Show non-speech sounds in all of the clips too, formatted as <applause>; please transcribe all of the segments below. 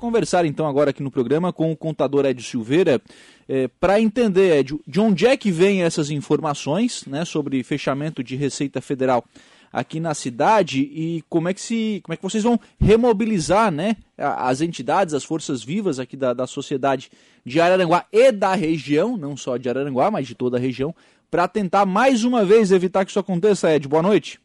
Conversar então agora aqui no programa com o contador Ed Silveira é, para entender, Ed, de onde é que vêm essas informações né, sobre fechamento de Receita Federal aqui na cidade e como é que se como é que vocês vão remobilizar né, as entidades, as forças vivas aqui da, da sociedade de Araranguá e da região, não só de Araranguá, mas de toda a região, para tentar mais uma vez evitar que isso aconteça, Ed. Boa noite.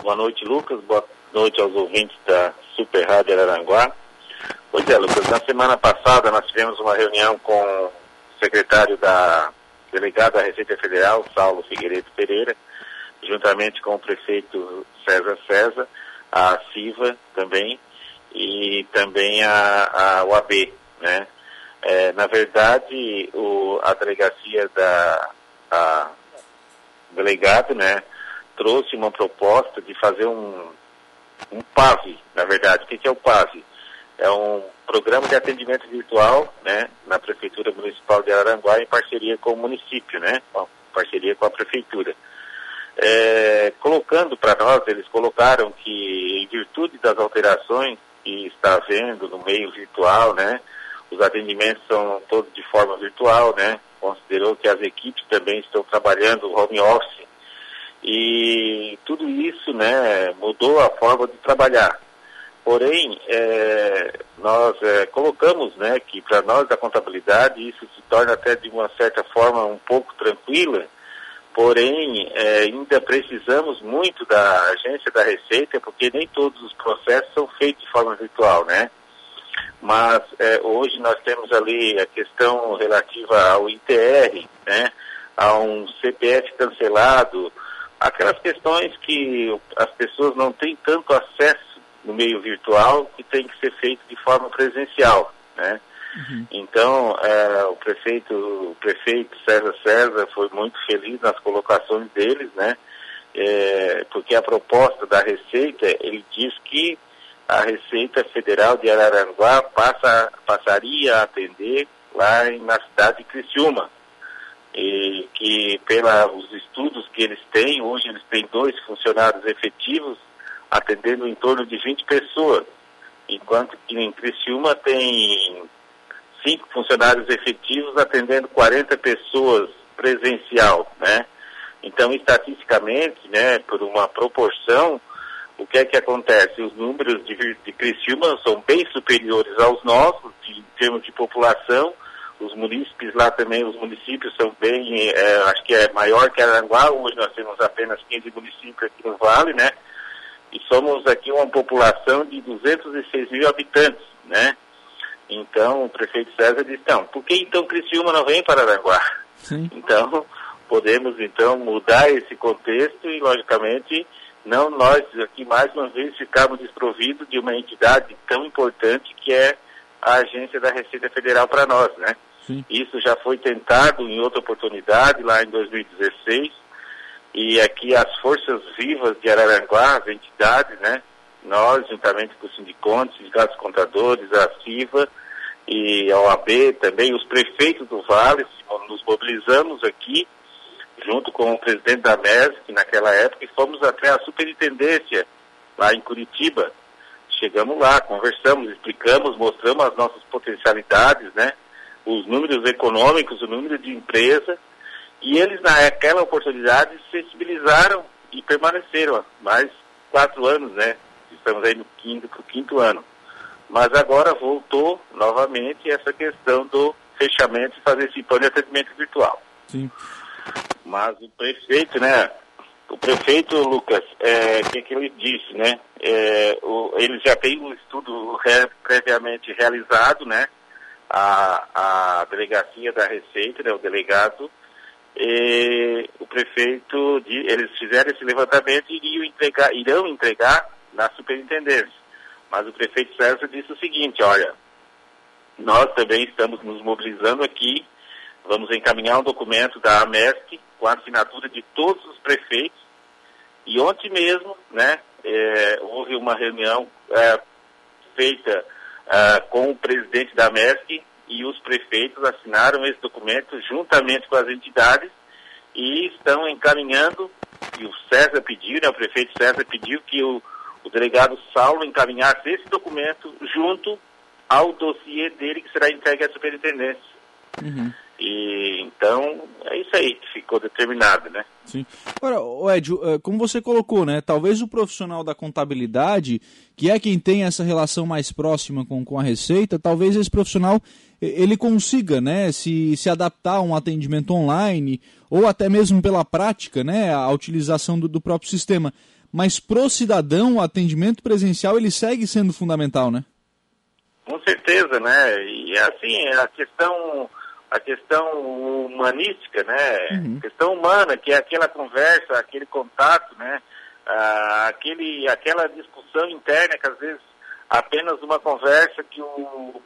Boa noite, Lucas. Boa noite aos ouvintes da Super Rádio Araranguá. Pois é, Lucas, na semana passada nós tivemos uma reunião com o secretário da delegado da Receita Federal, Saulo Figueiredo Pereira, juntamente com o prefeito César César, a CIVA também, e também a, a UAB, né? É, na verdade, o, a delegacia da a, delegado, né, trouxe uma proposta de fazer um, um PAV, na verdade. O que, que é o PAV? É um programa de atendimento virtual, né, na Prefeitura Municipal de Araranguá em parceria com o município, né, em parceria com a Prefeitura. É, colocando para nós, eles colocaram que em virtude das alterações que está havendo no meio virtual, né, os atendimentos são todos de forma virtual, né, considerou que as equipes também estão trabalhando home office e tudo isso, né, mudou a forma de trabalhar. Porém, é, nós é, colocamos né, que para nós da contabilidade isso se torna até de uma certa forma um pouco tranquila, porém é, ainda precisamos muito da agência da Receita, porque nem todos os processos são feitos de forma virtual, né? Mas é, hoje nós temos ali a questão relativa ao ITR, né? A um CPF cancelado, aquelas questões que as pessoas não têm tanto acesso no meio virtual que tem que ser feito de forma presencial, né? Uhum. Então, é, o prefeito, o prefeito César César foi muito feliz nas colocações deles, né? É, porque a proposta da Receita, ele diz que a Receita Federal de Araranguá passa, passaria a atender lá na cidade de Criciúma. E que pelos estudos que eles têm, hoje eles têm dois funcionários efetivos atendendo em torno de 20 pessoas, enquanto que em Criciúma tem cinco funcionários efetivos atendendo 40 pessoas presencial, né? Então, estatisticamente, né, por uma proporção, o que é que acontece? Os números de, de Criciúma são bem superiores aos nossos, em termos de população, os munícipes lá também, os municípios são bem, é, acho que é maior que Aranguá, hoje nós temos apenas 15 municípios aqui no Vale, né? E somos aqui uma população de 206 mil habitantes, né? Então, o prefeito César disse, não, por que então Criciúma não vem para Aranguá? Sim. <laughs> Então, podemos então mudar esse contexto e, logicamente, não nós aqui mais uma vez ficamos desprovidos de uma entidade tão importante que é a agência da Receita Federal para nós, né? Sim. Isso já foi tentado em outra oportunidade, lá em 2016, e aqui as forças vivas de Araranguá, as entidades, né? Nós, juntamente com o Sindiconte, Sindicatos Contadores, a CIVA e a OAB, também os prefeitos do Vale, nos mobilizamos aqui, junto com o presidente da MESC naquela época, e fomos até a superintendência lá em Curitiba. Chegamos lá, conversamos, explicamos, mostramos as nossas potencialidades, né? Os números econômicos, o número de empresa, e eles, naquela oportunidade, sensibilizaram e permaneceram mais quatro anos, né? Estamos aí no quinto, pro quinto ano. Mas agora voltou novamente essa questão do fechamento e fazer esse plano de atendimento virtual. Sim. Mas o prefeito, né? O prefeito, Lucas, o é, que, que ele disse, né? É, o, ele já tem um estudo re, previamente realizado, né? A, a delegacia da Receita, né? O delegado e o prefeito, eles fizeram esse levantamento e iriam entregar, irão entregar na superintendência. Mas o prefeito César disse o seguinte, olha, nós também estamos nos mobilizando aqui, vamos encaminhar um documento da AMESC com a assinatura de todos os prefeitos, e ontem mesmo, né, é, houve uma reunião é, feita é, com o presidente da AMESC, e os prefeitos assinaram esse documento juntamente com as entidades e estão encaminhando, e o César pediu, né, o prefeito César pediu que o, o delegado Saulo encaminhasse esse documento junto ao dossiê dele que será entregue à superintendência. Uhum. E então é isso aí que ficou determinado, né? Sim. Agora, Ed, eh, como você colocou, né? Talvez o profissional da contabilidade, que é quem tem essa relação mais próxima com, com a receita, talvez esse profissional ele consiga, né, se, se adaptar a um atendimento online ou até mesmo pela prática, né, a utilização do, do próprio sistema. Mas pro cidadão, o atendimento presencial ele segue sendo fundamental, né? Com certeza, né? E assim, a questão a questão humanística, né? Uhum. questão humana, que é aquela conversa, aquele contato, né? Ah, aquele, aquela discussão interna que às vezes apenas uma conversa que o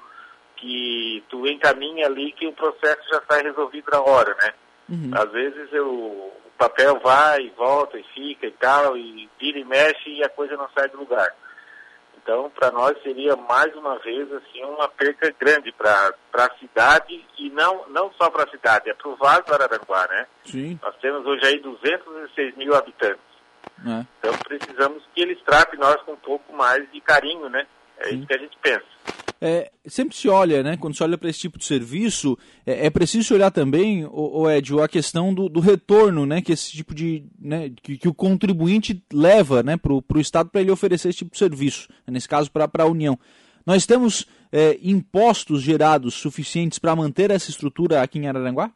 que tu encaminha ali que o processo já está resolvido na hora, né? Uhum. Às vezes eu, o papel vai, volta e fica e tal, e vira e mexe e a coisa não sai do lugar. Então, para nós seria mais uma vez assim uma perca grande para a cidade e não, não só para a cidade, é para o Vale do Araranguá, né? Sim. Nós temos hoje aí 206 mil habitantes. É. Então precisamos que eles tratem nós com um pouco mais de carinho, né? É Sim. isso que a gente pensa. É, sempre se olha, né, quando se olha para esse tipo de serviço, é, é preciso olhar também, o, Ed, a questão do, do, retorno, né, que esse tipo de, né, que, que o contribuinte leva, né, para o Estado para ele oferecer esse tipo de serviço, nesse caso para a União. Nós temos é, impostos gerados suficientes para manter essa estrutura aqui em Araranguá?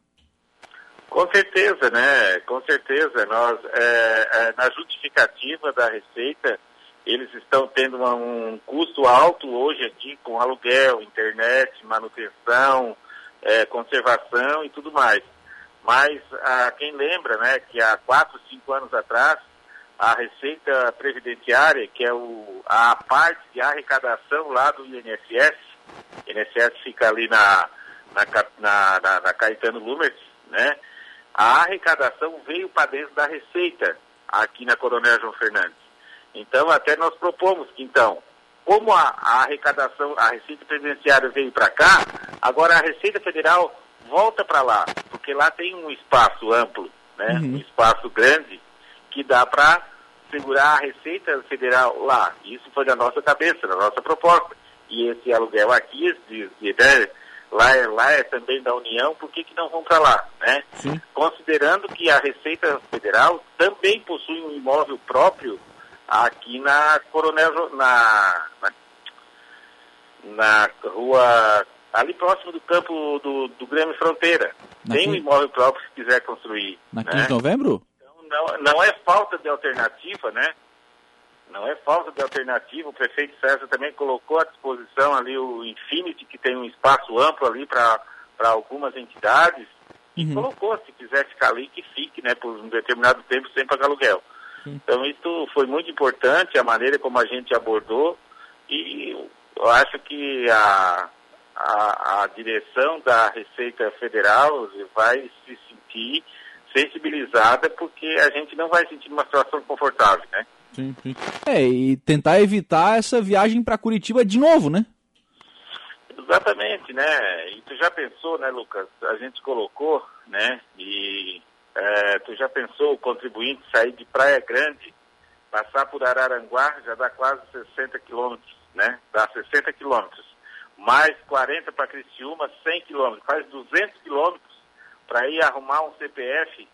Com certeza, né? Com certeza. Nós, é, é, na justificativa da Receita, eles estão tendo uma, um custo alto hoje aqui com aluguel, internet, manutenção, é, conservação e tudo mais. Mas a, quem lembra né, que há quatro, cinco anos atrás, a Receita Previdenciária, que é o, a parte de arrecadação lá do INSS, INSS fica ali na, na, na, na, na Caetano Lumers, né? A arrecadação veio para dentro da Receita, aqui na Coronel João Fernandes. Então, até nós propomos que, então, como a, a arrecadação, a Receita Presidenciária veio para cá, agora a Receita Federal volta para lá, porque lá tem um espaço amplo, né? Uhum. um espaço grande, que dá para segurar a Receita Federal lá. Isso foi da nossa cabeça, da nossa proposta. E esse aluguel aqui, de, de, né? lá, é, lá é também da União, por que, que não vão para lá? Né? Considerando que a Receita Federal também possui um imóvel próprio aqui na Coronel, na, na, na rua, ali próximo do campo do, do Grêmio Fronteira. Na Tem um imóvel próprio se quiser construir. Na 15 né? de novembro? Então, não, não é falta de alternativa, né? Não é falta de alternativa. O prefeito César também colocou à disposição ali o Infinity, que tem um espaço amplo ali para algumas entidades. E uhum. colocou, se quiser ficar ali, que fique, né, por um determinado tempo sem pagar aluguel. Então isso foi muito importante, a maneira como a gente abordou e eu acho que a, a, a direção da Receita Federal vai se sentir sensibilizada porque a gente não vai sentir uma situação confortável, né? Sim, sim. É, e tentar evitar essa viagem para Curitiba de novo, né? Exatamente, né? E tu já pensou, né, Lucas? A gente colocou, né? E é, tu já pensou o contribuinte sair de Praia Grande, passar por Araranguá, já dá quase 60 quilômetros, né? Dá 60 quilômetros. Mais 40 para Criciúma, 100 quilômetros. Faz 200 quilômetros para ir arrumar um CPF.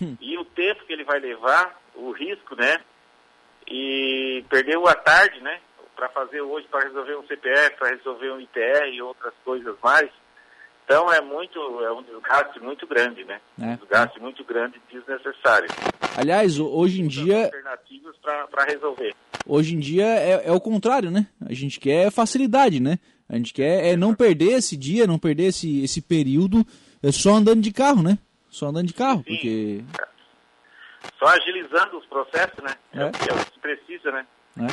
Hum. E o tempo que ele vai levar, o risco, né? E perdeu a tarde, né? Para fazer hoje, para resolver um CPF, para resolver um ITR e outras coisas mais. Então é muito, é um desgaste muito grande, né? É. Um desgaste muito grande e desnecessário. Aliás, hoje em dia. Alternativas para resolver. Hoje em dia é, é o contrário, né? A gente quer facilidade, né? A gente quer é não perder esse dia, não perder esse, esse período é só andando de carro, né? Só andando de carro, Sim. porque. Só agilizando os processos, né? É, é o que se precisa, né? É.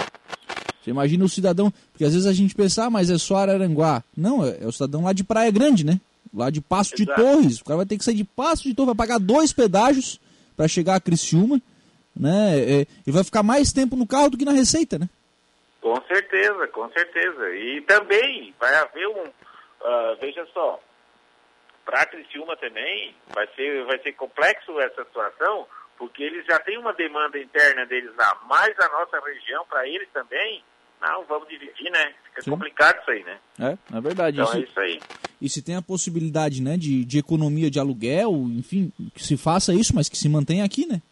Você imagina o cidadão, porque às vezes a gente pensa, ah, mas é só Araranguá. Não, é, é o cidadão lá de Praia Grande, né? Lá de Passo Exato. de Torres. O cara vai ter que sair de Passo de Torres, vai pagar dois pedágios para chegar a Criciúma, né? É, e vai ficar mais tempo no carro do que na receita, né? Com certeza, com certeza. E também vai haver um. Uh, veja só, para Criciúma também vai ser, vai ser complexo essa situação, porque eles já têm uma demanda interna deles lá, mais a nossa região, para eles também, Não, vamos dividir, né? Fica Sim. complicado isso aí, né? É, é verdade. Então isso, é isso aí. E se tem a possibilidade, né, de, de economia de aluguel, enfim, que se faça isso, mas que se mantenha aqui, né?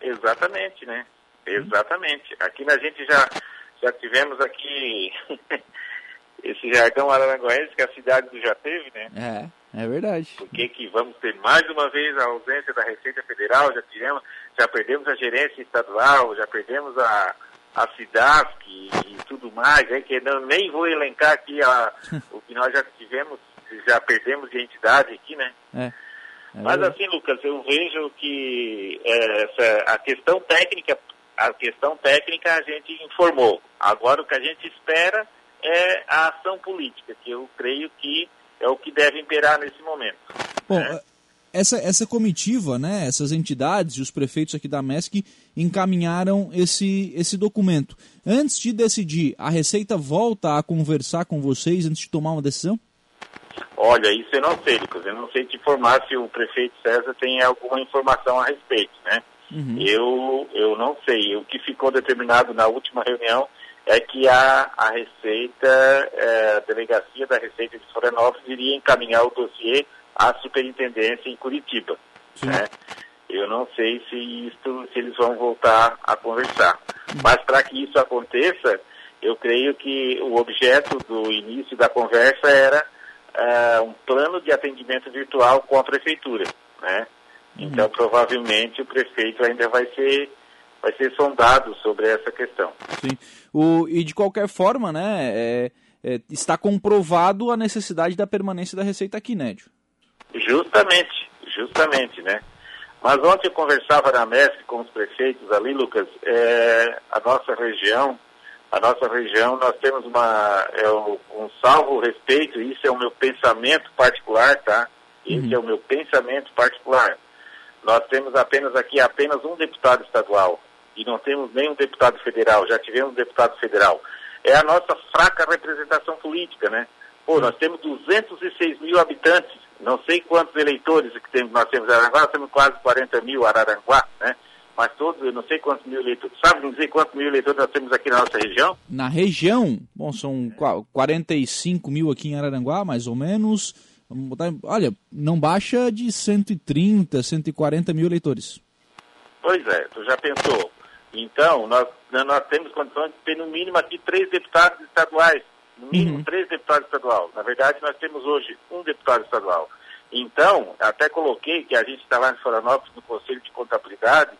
Exatamente, né? Exatamente. Aqui a gente já, já tivemos aqui <laughs> esse jargão araranguense que a cidade já teve, né? É, é verdade. Porque que vamos ter mais uma vez a ausência da Receita Federal, já tivemos, já perdemos a gerência estadual, já perdemos a, a CIDASC e, e tudo mais, é que não, nem vou elencar aqui a, <laughs> o que nós já tivemos, já perdemos de entidade aqui, né? É. É Mas assim, Lucas, eu vejo que é, essa, a questão técnica, a questão técnica a gente informou. Agora o que a gente espera é a ação política, que eu creio que é o que deve imperar nesse momento. Bom, né? essa, essa comitiva, né, essas entidades e os prefeitos aqui da MESC encaminharam esse, esse documento. Antes de decidir, a Receita volta a conversar com vocês antes de tomar uma decisão? Olha, isso eu não sei, Lucas. Eu não sei te informar se o prefeito César tem alguma informação a respeito, né? Uhum. Eu, eu não sei. O que ficou determinado na última reunião é que a, a Receita, é, a delegacia da Receita de Florianópolis iria encaminhar o dossiê à superintendência em Curitiba. Né? Eu não sei se, isto, se eles vão voltar a conversar. Mas para que isso aconteça, eu creio que o objeto do início da conversa era uh, um plano de atendimento virtual com a prefeitura. Né? Uhum. Então, provavelmente, o prefeito ainda vai ser vai ser sondado sobre essa questão. Sim. O, e de qualquer forma, né, é, é, está comprovado a necessidade da permanência da Receita aqui, Nédio. Justamente, justamente, né? Mas ontem eu conversava na MESC com os prefeitos ali, Lucas, é, a nossa região, a nossa região, nós temos uma, é, um salvo respeito, isso é o meu pensamento particular, tá? Esse uhum. é o meu pensamento particular. Nós temos apenas aqui apenas um deputado estadual e não temos nenhum deputado federal, já tivemos deputado federal. É a nossa fraca representação política, né? Pô, nós temos 206 mil habitantes, não sei quantos eleitores que temos, nós temos em Araranguá, nós temos quase 40 mil Araranguá, né? Mas todos, eu não sei quantos mil eleitores. Sabe me dizer quantos mil eleitores nós temos aqui na nossa região? Na região, bom, são 45 mil aqui em Araranguá, mais ou menos. Vamos botar, olha, não baixa de 130, 140 mil eleitores. Pois é, tu já pensou. Então, nós, nós temos condições de ter no mínimo aqui três deputados estaduais. No mínimo uhum. três deputados estaduais. Na verdade, nós temos hoje um deputado estadual. Então, até coloquei que a gente está lá em Florianópolis, no Conselho de Contabilidade,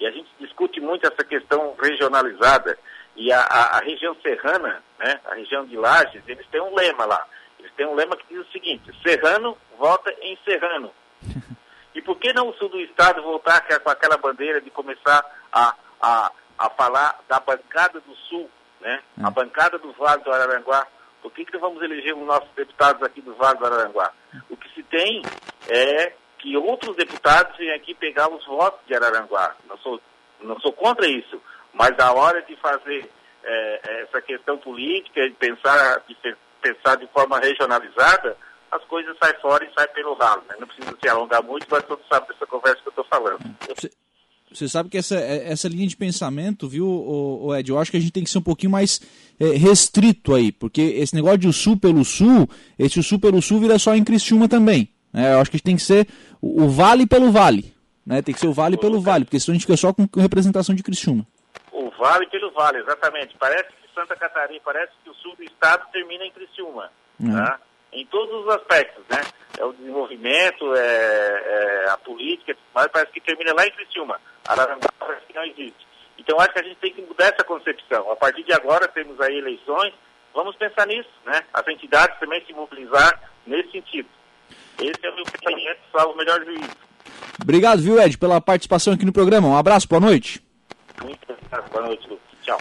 e a gente discute muito essa questão regionalizada. E a, a, a região serrana, né, a região de Lages, eles têm um lema lá. Eles têm um lema que diz o seguinte, serrano vota em serrano. <laughs> E por que não o sul do estado voltar com aquela bandeira de começar a, a, a falar da bancada do sul, né? A hum. bancada do Vale do Araranguá. Por que, que vamos eleger os nossos deputados aqui do Vale do Araranguá? O que se tem é que outros deputados venham aqui pegar os votos de Araranguá. Não sou, não sou contra isso, mas na hora de fazer é, essa questão política, de pensar, de pensar de forma regionalizada, as coisas saem fora e saem pelo ralo. Né? Não precisa se alongar muito, mas todos sabem dessa conversa que eu estou falando. Você sabe que essa, é, essa linha de pensamento, viu, o, Ed, eu acho que a gente tem que ser um pouquinho mais é, restrito aí, porque esse negócio de o sul pelo sul, esse o sul pelo sul vira só em Criciúma também. Né? Eu acho que tem que ser o, o vale pelo vale. Né? Tem que ser o vale pelo vale, porque senão a gente fica só com representação de Criciúma. O vale pelo vale, exatamente. Parece que Santa Catarina, parece que o sul do estado termina em Criciúma. Uhum. Tá? Em todos os aspectos, né? É o desenvolvimento, é, é a política, mas parece que termina lá em Criciúma. Araranguá não existe. Então acho que a gente tem que mudar essa concepção. A partir de agora temos aí eleições, vamos pensar nisso, né? As entidades também se mobilizar nesse sentido. Esse é o meu pensamento, salvo o melhor juízo. Obrigado, viu, Ed, pela participação aqui no programa. Um abraço, boa noite. Muito obrigado, boa noite, Lucas. Tchau.